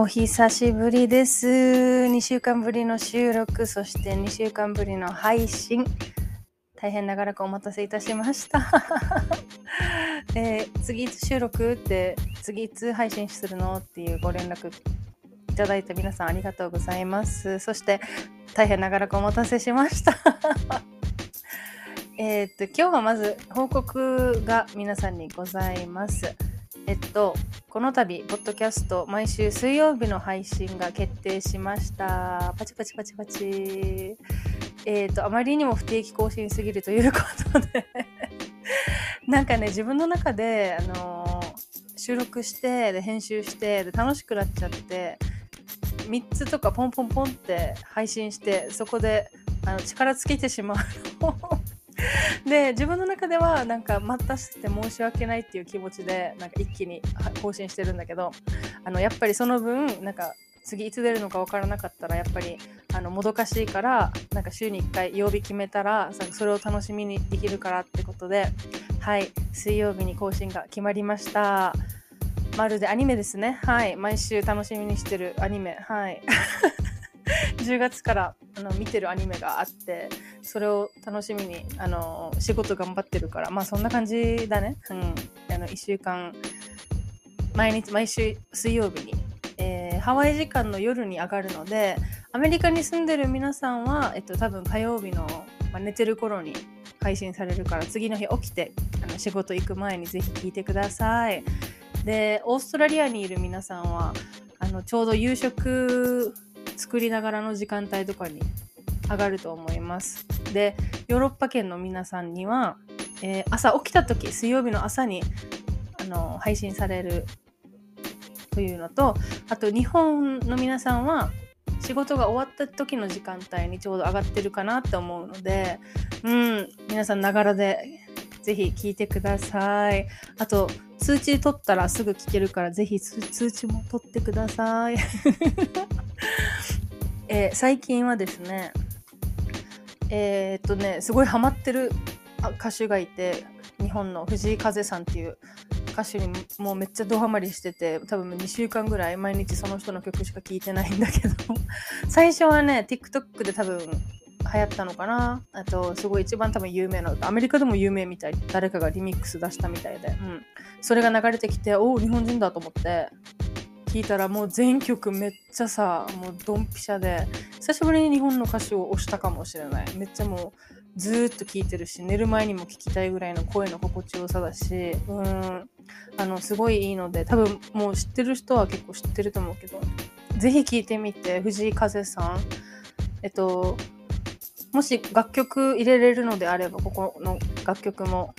お久しぶりです。2週間ぶりの収録、そして2週間ぶりの配信。大変長らくお待たせいたしました。えー次いつ収録って、次いつ配信するのっていうご連絡いただいた皆さんありがとうございます。そして大変長らくお待たせしました。えっと、今日はまず報告が皆さんにございます。えっと、この度、ポッドキャスト、毎週水曜日の配信が決定しました。パチパチパチパチ。えっと、あまりにも不定期更新すぎるということで、なんかね、自分の中で、あのー収録して、で、編集して、で、楽しくなっちゃって、3つとかポンポンポンって配信して、そこで、あの力尽きてしまう。で自分の中ではなんか待たせて申し訳ないっていう気持ちでなんか一気に更新してるんだけどあのやっぱりその分なんか次いつ出るのか分からなかったらやっぱりあのもどかしいからなんか週に1回曜日決めたらそれを楽しみにできるからってことではい水曜日に更新が決まりました。まるでアニメですね。はい毎週楽しみにしてるアニメ。はい。10月からあの見てるアニメがあってそれを楽しみにあの仕事頑張ってるからまあそんな感じだね、うん、あの1週間毎日毎週水曜日に、えーハワイ時間の夜に上がるのでアメリカに住んでる皆さんは、えっと、多分火曜日の、まあ、寝てる頃に配信されるから次の日起きてあの仕事行く前にぜひ聞いてください。でオーストラリアにいる皆さんはあのちょうど夕食作りながらの時間帯とかに上がると思います。で、ヨーロッパ圏の皆さんには、えー朝起きた時、水曜日の朝にあの配信されるというのと、あと日本の皆さんは仕事が終わった時の時間帯にちょうど上がってるかなって思うので、うん、皆さんながらでぜひ聞いてください。あと、通知取ったらすぐ聞けるから、ぜひ通通知も取ってください。えー最近はですね、えーっとね、すごいハマってる歌手がいて、日本の藤井風さんっていう歌手にもうめっちゃドハマりしてて、多分2週間ぐらい毎日その人の曲しか聴いてないんだけど、最初はね、TikTok で多分流行ったのかなあと、すごい一番多分有名な、アメリカでも有名みたい。誰かがリミックス出したみたいで、うん。それが流れてきて、おお、日本人だと思って、聞いたらもう全曲めっちゃさ、もうドンピシャで、久しぶりに日本の歌手を推したかもしれない。めっちゃもうずーっと聴いてるし、寝る前にも聴きたいぐらいの声の心地よさだし、うん、あの、すごいいいので、多分もう知ってる人は結構知ってると思うけど、ぜひ聴いてみて、藤井風さん。えっと、もし楽曲入れれるのであれば、ここの楽曲も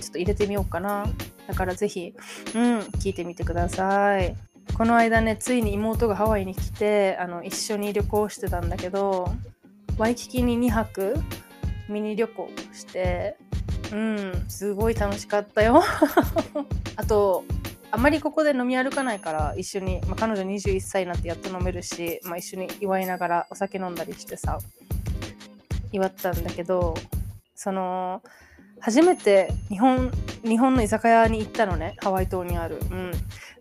ちょっと入れてみようかな。だからぜひ、うん、聴いてみてください。この間ね、ついに妹がハワイに来て、あの、一緒に旅行してたんだけど、ワイキキに2泊ミニ旅行して、うん、すごい楽しかったよ。あと、あまりここで飲み歩かないから、一緒に、まあ、彼女21歳になってやっと飲めるし、まあ、一緒に祝いながらお酒飲んだりしてさ、祝ったんだけど、その、初めて日本、日本の居酒屋に行ったのね、ハワイ島にある。うん。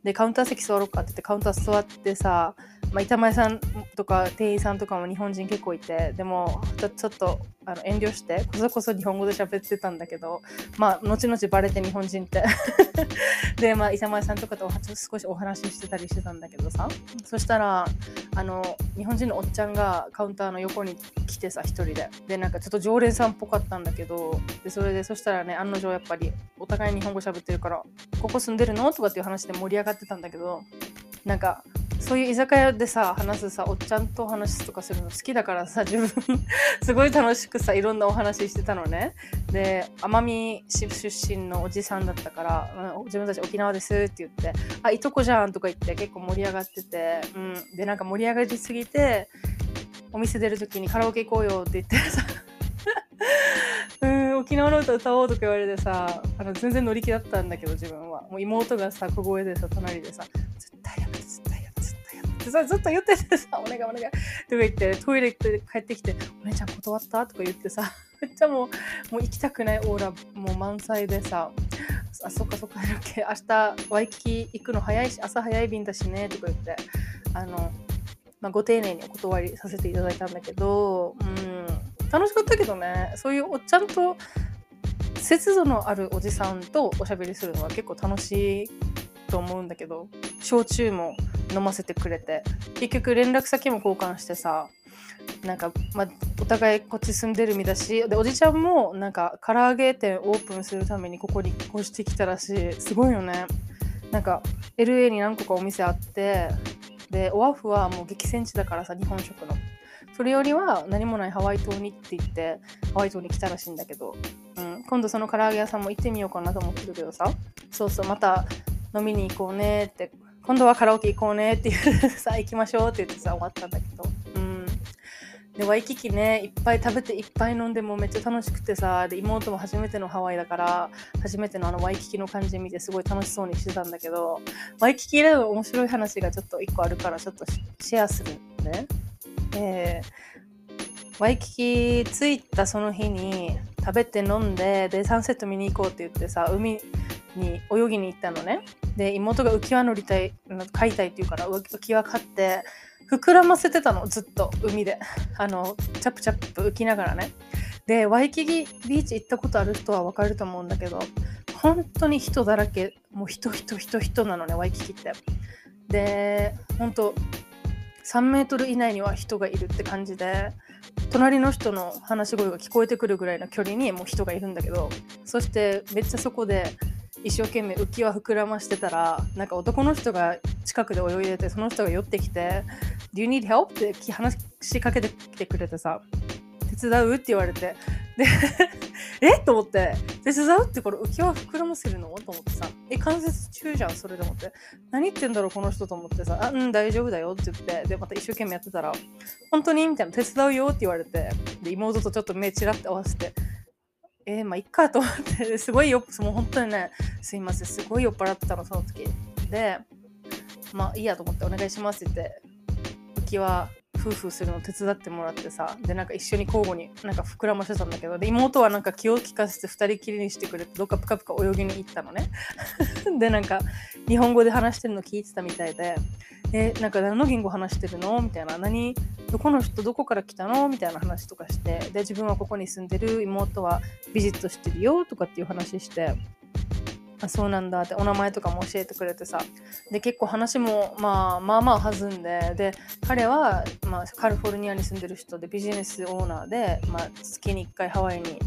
で、カウンター席座ろうかって言って、カウンター座ってさ、まあ、板前さんとか店員さんとかも日本人結構いてでもちょっとあの遠慮してこそこそ日本語で喋ってたんだけどまあ後々バレて日本人って。でまあ板前さんとかと少しお話ししてたりしてたんだけどさ。そしたらあの日本人のおっちゃんがカウンターの横に来てさ一人で。でなんかちょっと常連さんっぽかったんだけどでそれでそしたらね案の定やっぱりお互い日本語喋ってるから「ここ住んでるの?」とかっていう話で盛り上がってたんだけどなんかそういう居酒屋でさ話すさおっちゃんとお話とかするの好きだからさ自分。すごい楽しくさいろんなお話してたのね。で奄美市出身のおじさんだったから「自分たち沖縄です」って言って「あいとこじゃん」とか言って結構盛り上がってて、うん、でなんか盛り上がりすぎてお店出る時にカラオケ行こうよって言ってさ。うん沖縄の歌歌おうとか言われてさあの全然乗り気だったんだけど自分は。もう妹がさ小声でさ隣でさ絶対やめてさずっと言っててさお願いお願い。とか言ってトイレ行って帰ってきてお姉ちゃん断った？とか言ってさ めっちゃもうもう行きたくないオーラもう満載でさあそっかそっか明日ワイキキ行くの早いし朝早い便だしねとか言ってあのまあ、ご丁寧にお断りさせていただいたんだけど、うん、楽しかったけどね。そういうおっちゃんと節度のあるおじさんとおしゃべりするのは結構楽しいと思うんだけど焼酎も飲ませてくれて。結局連絡先も交換してさなんか、まあ、お互いこっち住んでる身だしでおじちゃんもなんか唐揚げ店オープンするためにここに越してきたらしい。すごいよね。なんか LA に何個かお店あってでオアフはもう激戦地だからさ日本食の。それよりは何もないハワイ島にって言ってハワイ島に来たらしいんだけど、うん、今度その唐揚げ屋さんも行ってみようかなと思ってるけどさ。そうそうまた飲みに行こうねって今度はカラオケ行こうねって言ってさ行きましょうって言ってさ終わったんだけどうんでワイキキねいっぱい食べていっぱい飲んでもめっちゃ楽しくてさで妹も初めてのハワイだから初めてのあのワイキキの感じ見てすごい楽しそうにしてたんだけどワイキキでの面白い話がちょっと1個あるからちょっとシェアするね。えー、ワイキキ着いたその日に食べて飲んででサンセット見に行こうって言ってさ海に泳ぎに行ったのね。で妹が浮き輪乗りたい買いたいって言うから浮き輪買って膨らませてたのずっと海で。あのチャプチャップ浮きながらね。でワイキキビーチ行ったことある人はわかると思うんだけど本当に人だらけもう人人人人なのねワイキキって。で本当3メートル以内には人がいるって感じで隣の人の話し声が聞こえてくるぐらいの距離にもう人がいるんだけどそしてめっちゃそこで一生懸命浮き輪膨らましてたらなんか男の人が近くで泳いでてその人が寄ってきて「Do you need help?」って話しかけてきてくれてさ「手伝う?」って言われて。で え？と思って、手伝うってこれ浮き輪膨らませるの？と思ってさ、え、関節中じゃん、それで思って。何言ってんだろう、この人と思ってさ、あ、うん、大丈夫だよって言って、で、また一生懸命やってたら、本当に？みたいな、手伝うよって言われて、で、妹とちょっと目ちらって合わせて、えー、まあ、いっかと思って、すごいよ、もう本当にね、すいません、すごい酔っ払ってたの、その時。で、まあ、いいやと思って、お願いしますって言って、浮き輪夫婦するの手伝ってもらってさでなんか一緒に交互になんか膨らましてたんだけどで妹はなんか気を利かせて2人きりにしてくれてどっかプカプカ泳ぎに行ったのね でなんか日本語で話してるの聞いてたみたいでえなんか何の言語話してるの？みたいな何？どこの人どこから来たの？みたいな話とかして。で自分はここに住んでる。妹はビジットしてるよ。とかっていう話してあそうなんだって。お名前とかも教えてくれてさ。で結構話も、まあ、まあまあ弾んで。で彼は、まあ、カリフォルニアに住んでる人でビジネスオーナーで、まあ、月に1回ハワイに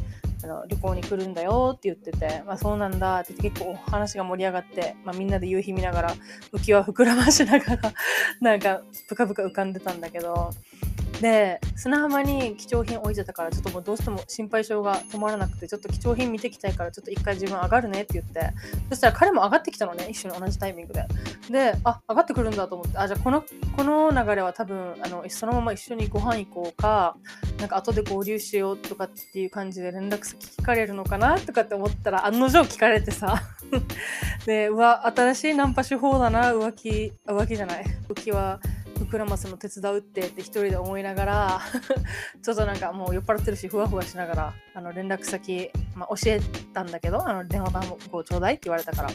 あの旅行に来るんだよって言ってて、まあ、そうなんだって結構話が盛り上がって、まあ、みんなで夕日見ながら浮き輪膨らましながらなんかぷかぷか浮かんでたんだけどで砂浜に貴重品置いてたからちょっともうどうしても心配性が止まらなくてちょっと貴重品見てきたいからちょっと一回自分上がるねって言ってそしたら彼も上がってきたのね一緒に同じタイミングで。であ上がってくるんだと思ってあじゃあこのこの流れは多分あのそのまま一緒にご飯行こうかなんか後で合流しようとかっていう感じで連絡先聞かれるのかなとかって思ったら案の定聞かれてさ。でうわ新しいナンパ手法だな浮気浮気じゃない？浮気は膨らますの手伝うってって一人で思いながら ちょっとなんかもう酔っ払ってるしふわふわしながらあの連絡先、まあ、教えたんだけどあの電話番号ちょうだいって言われたから。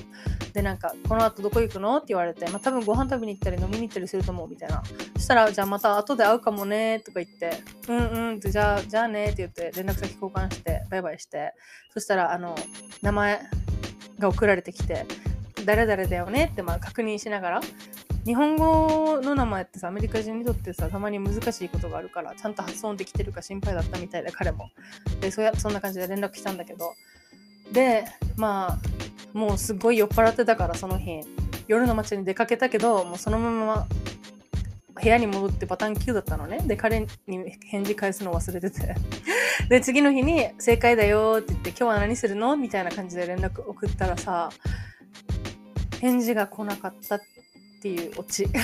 でなんかこの後どこ行くのって言われて、まあ、多分ご飯食べに行ったり飲みに行ったりすると思うみたいなそしたらじゃあまた後で会うかもねとか言ってうんうんってじゃあじゃあねって言って連絡先交換してバイバイして。そしたらあの名前が送られてきて誰々だよねってまあ確認しながら日本語の名前ってさアメリカ人にとってさたまに難しいことがあるからちゃんと発音できてるか心配だったみたいで彼も。でそやそんな感じで連絡したんだけど。でまあもうすごい酔っ払ってたからその日夜の街に出かけたけどもうそのまま部屋に戻ってパターン9だったのね。で彼に返事返すの忘れてて。で次の日に「正解だよ」って言って「今日は何するの?」みたいな感じで連絡送ったらさ返事が来なかったってっていうオチ。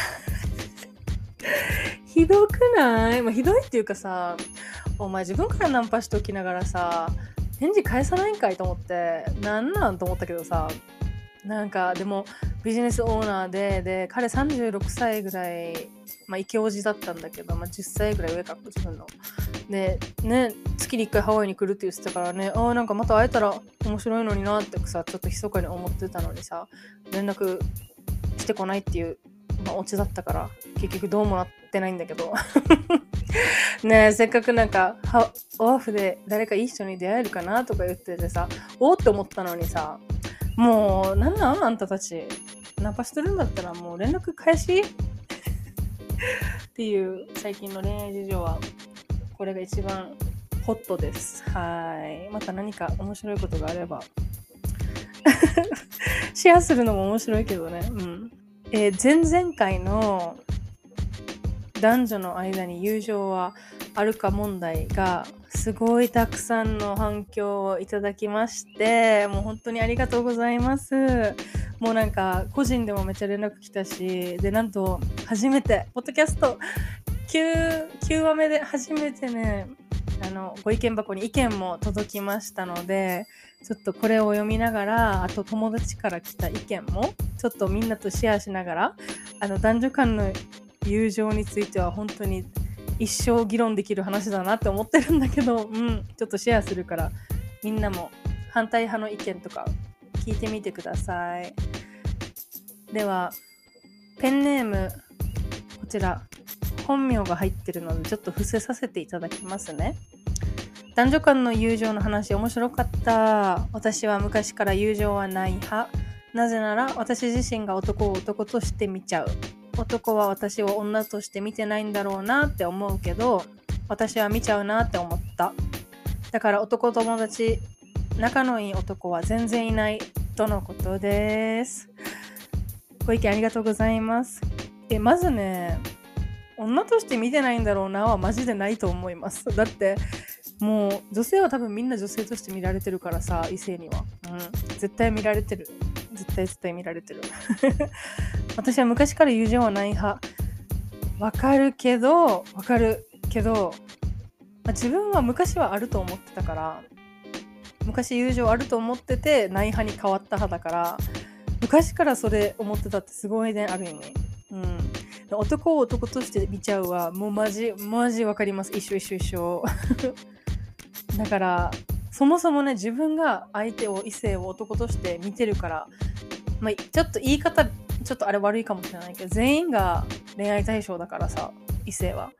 ひどくない、まあ、ひどいっていうかさお前自分からナンパしておきながらさ返事返さないんかいと思って。なんなんと思ったけどさ。なんかでもビジネスオーナーでで彼36歳ぐらいまあイケオジだったんだけど、まあ、10歳ぐらい上か自分の。でね月に1回ハワイに来るって言ってたからね。ああなんかまた会えたら面白いのになってさちょっと密かに思ってたのにさ連絡してこないっていう、まあ、オチだったから結局どうもなってないんだけど ねえせっかくなんかオアフで誰かいい人に出会えるかなとか言っててさおおって思ったのにさもうなんなんあんたたちナパしてるんだったらもう連絡返し？っていう最近の恋愛事情はこれが一番ホットです。はい。また何か面白いことがあれば シェアするのも面白いけどね。うん。えー、前々回の男女の間に友情はあるか問題がすごいたくさんの反響をいただきましてもう本当にありがとうございますもうなんか個人でもめっちゃ連絡来たしでなんと初めてポッドキャスト 9, 9話目で初めてねあのご意見箱に意見も届きましたのでちょっとこれを読みながらあと友達から来た意見もちょっとみんなとシェアしながらあの男女間の友情については本当に一生議論できる話だなって思ってるんだけど、うん、ちょっとシェアするからみんなも反対派の意見とか聞いてみてください。ではペンネームこちら本名が入ってるのでちょっと伏せさせていただきますね。男女間の友情の話面白かった。私は昔から友情はない派。なぜなら私自身が男を男として見ちゃう。男は私を女として見てないんだろうなって思うけど、私は見ちゃうなって思った。だから男友達、仲のいい男は全然いないとのことです。ご意見ありがとうございます。え、まずね、女として見てないんだろうなはマジでないと思います。だって、もう女性は多分みんな女性として見られてるからさ、異性には。うん。絶対見られてる。絶対絶対見られてる。私は昔から友情はない派。わかるけど、わかるけど、まあ、自分は昔はあると思ってたから、昔友情あると思ってて、ない派に変わった派だから、昔からそれ思ってたってすごいね、ある意味。うん。男を男として見ちゃうは、もうマジ、マジわかります。一緒一緒一緒。だから、そもそもね、自分が相手を、異性を男として見てるから、まあ、ちょっと言い方、ちょっとあれ悪いかもしれないけど、全員が恋愛対象だからさ、異性は。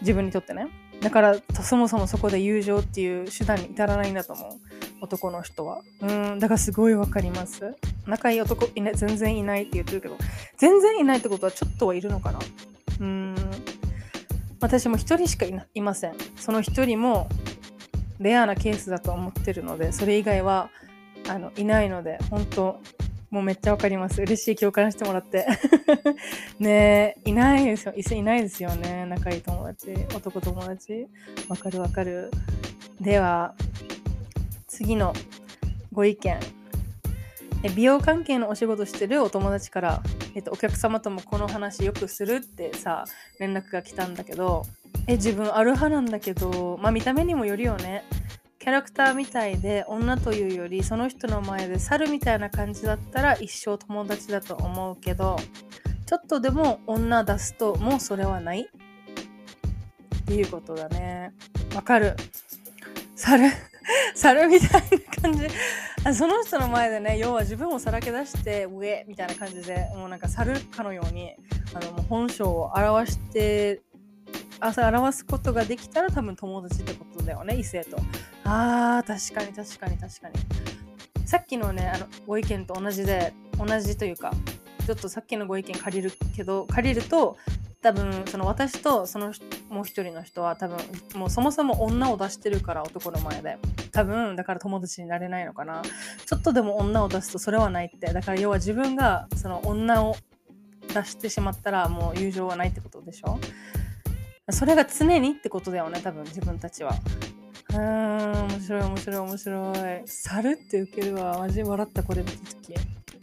自分にとってね。だから、そもそもそこで友情っていう手段に至らないんだと思う。男の人は。うん、だからすごいわかります。仲いい男い、ね、全然いないって言ってるけど、全然いないってことはちょっとはいるのかなうん。私も一人しかいません。その一人もレアなケースだと思ってるので、それ以外はあのいないので、本当もうめっちゃわかります。嬉しい共感してもらって。ねえ、いないですよ。いないですよね。仲いい友達。男友達。わかるわかる。では、次のご意見。え。美容関係のお仕事してるお友達から、えっと、お客様ともこの話よくするってさ連絡が来たんだけどえ自分ある派なんだけどまあ見た目にもよるよね。キャラクターみたいで女というよりその人の前で猿みたいな感じだったら一生友達だと思うけどちょっとでも女出すともうそれはない。っていうことだね。わかる。猿。猿みたいな感じ。その人の前でね要は自分をさらけ出して上みたいな感じでもうなんか猿かのようにあのもう本性を表して朝表すことができたら多分友達ってことだよね異性と。あー確かに確かに確かに。さっきのねあのご意見と同じで同じというかちょっとさっきのご意見借りるけど借りると多分その私とそのもう一人の人は多分もうそもそも女を出してるから男の前で。多分だから友達になれないのかな。ちょっとでも女を出すとそれはないって。だから要は自分がその女を出してしまったらもう友情はないってことでしょ？それが常にってことだよね多分自分たちは。うーん面白い面白い面白い。猿って受けるわ。マジ笑ったこれ見た時。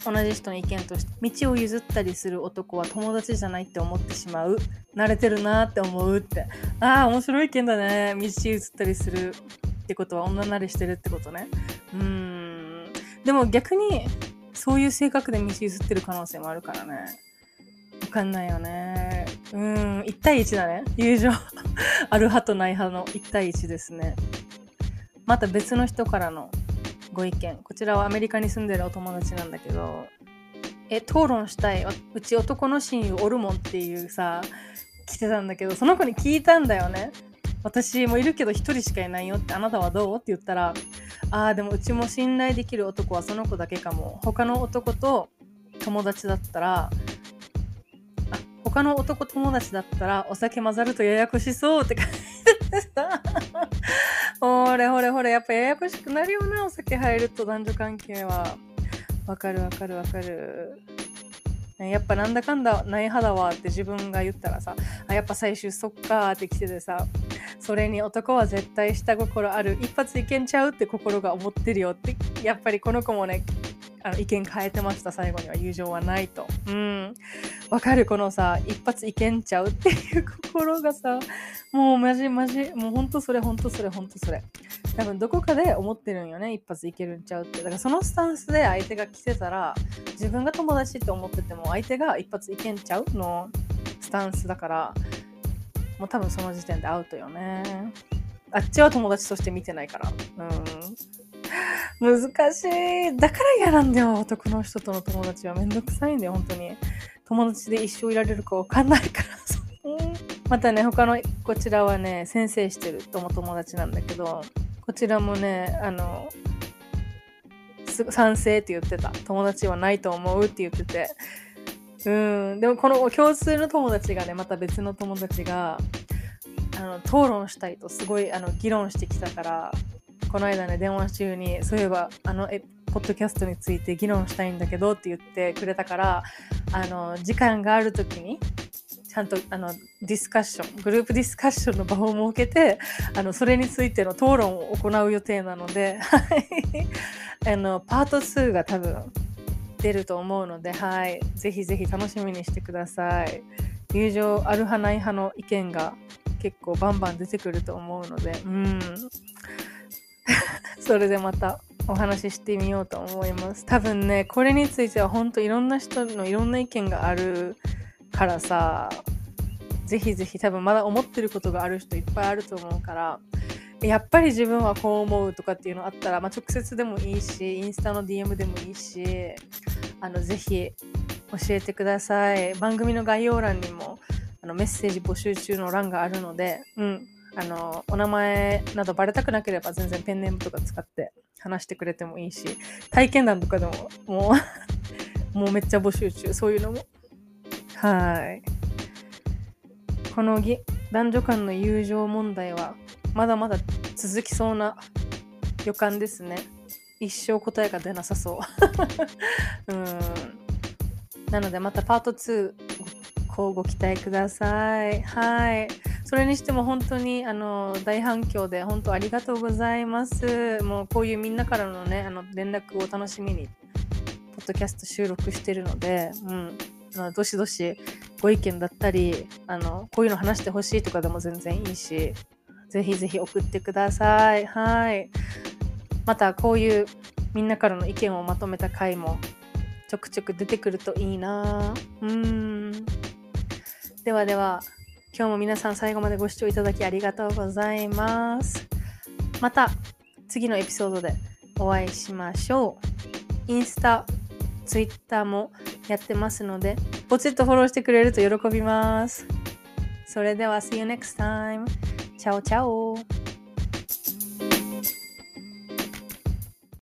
同じ人の意見として道を譲ったりする男は友達じゃないって思ってしまう。慣れてるなって思うって。ああ面白い意見だね。道譲ったりするってことは女慣れしてるってことね。うーん。でも逆にそういう性格で道譲ってる可能性もあるからね。わかんないよね。うん。1対1だね。友情。ある派とない派の1対1ですね。また別の人からのご意見。こちらはアメリカに住んでるお友達なんだけどえ討論したい。うち男の親友おるもんっていうさ来てたんだけどその子に聞いたんだよね。私もいるけど1人しかいないよってあなたはどう？って言ったらああでもうちも信頼できる男はその子だけかも。他の男と友達だったらあ他の男友達だったらお酒混ざるとややこしそうって書いてさほれほれほれ。やっぱややこしくなるよなお酒入ると男女関係は。わかるわかるわかる。やっぱなんだかんだない派だわって自分が言ったらさあやっぱ最終そっかーって来ててさそれに男は絶対下心ある。一発いけんちゃうって心が思ってるよってやっぱりこの子もねあの意見変えてました。最後には。友情はないと。うん。わかるこのさ一発いけんちゃうっていう心がさもうマジマジもうほんとそれほんとそれほんとそれ。多分どこかで思ってるんよね一発いけるんちゃうって。だからそのスタンスで相手が来てたら自分が友達って思ってても相手が一発いけんちゃうのスタンスだからもう多分その時点でアウトよね。あっちは友達として見てないから。うん。難しい。だから嫌なんだよ男の人との友達は。めんどくさいんだよ本当に。友達で一生いられるかわかんないからまたね他のこちらはね先生してる友友達なんだけどこちらもねあの賛成って言ってた。友達はないと思うって言ってて。うん。でもこの共通の友達がねまた別の友達があの討論したいとすごいあの議論してきたからこの間ね電話中にそういえばあのえポッドキャストについて議論したいんだけどって言ってくれたからあの時間がある時にちゃんとあのディスカッショングループディスカッションの場を設けてあのそれについての討論を行う予定なので あのパート2が多分出ると思うので、はい、ぜひぜひ楽しみにしてください。友情ある派ない派の意見が結構バンバン出てくると思うので、うん。それでまたお話ししてみようと思います。多分ね、これについては本当いろんな人のいろんな意見があるからさ、ぜひぜひ多分まだ思ってることがある人いっぱいあると思うから、やっぱり自分はこう思うとかっていうのあったら、まあ、直接でもいいし、インスタの DM でもいいし、あの、ぜひ教えてください。番組の概要欄にもあのメッセージ募集中の欄があるので、うん、あの、お名前などバレたくなければ全然ペンネームとか使って話してくれてもいいし、体験談とかでも、もう もうめっちゃ募集中、そういうのも。はい。この男女間の友情問題は、まだまだ続きそうな予感ですね。一生答えが出なさそう。うん。なのでまたパート2、こうご期待ください。はい。それにしても本当にあの大反響で本当ありがとうございます。もうこういうみんなからのね、あの連絡を楽しみに、ポッドキャスト収録してるので、うん。あどしどしご意見だったり、あの、こういうの話してほしいとかでも全然いいし、ぜひぜひ送ってください。はい。またこういうみんなからの意見をまとめた回もちょくちょく出てくるといいなうん。ではでは、今日も皆さん最後までご視聴いただきありがとうございます。また次のエピソードでお会いしましょう。インスタ、ツイッターもやってますので、ポチッとフォローしてくれると喜びます。それでは、See you next time. チャオチャオ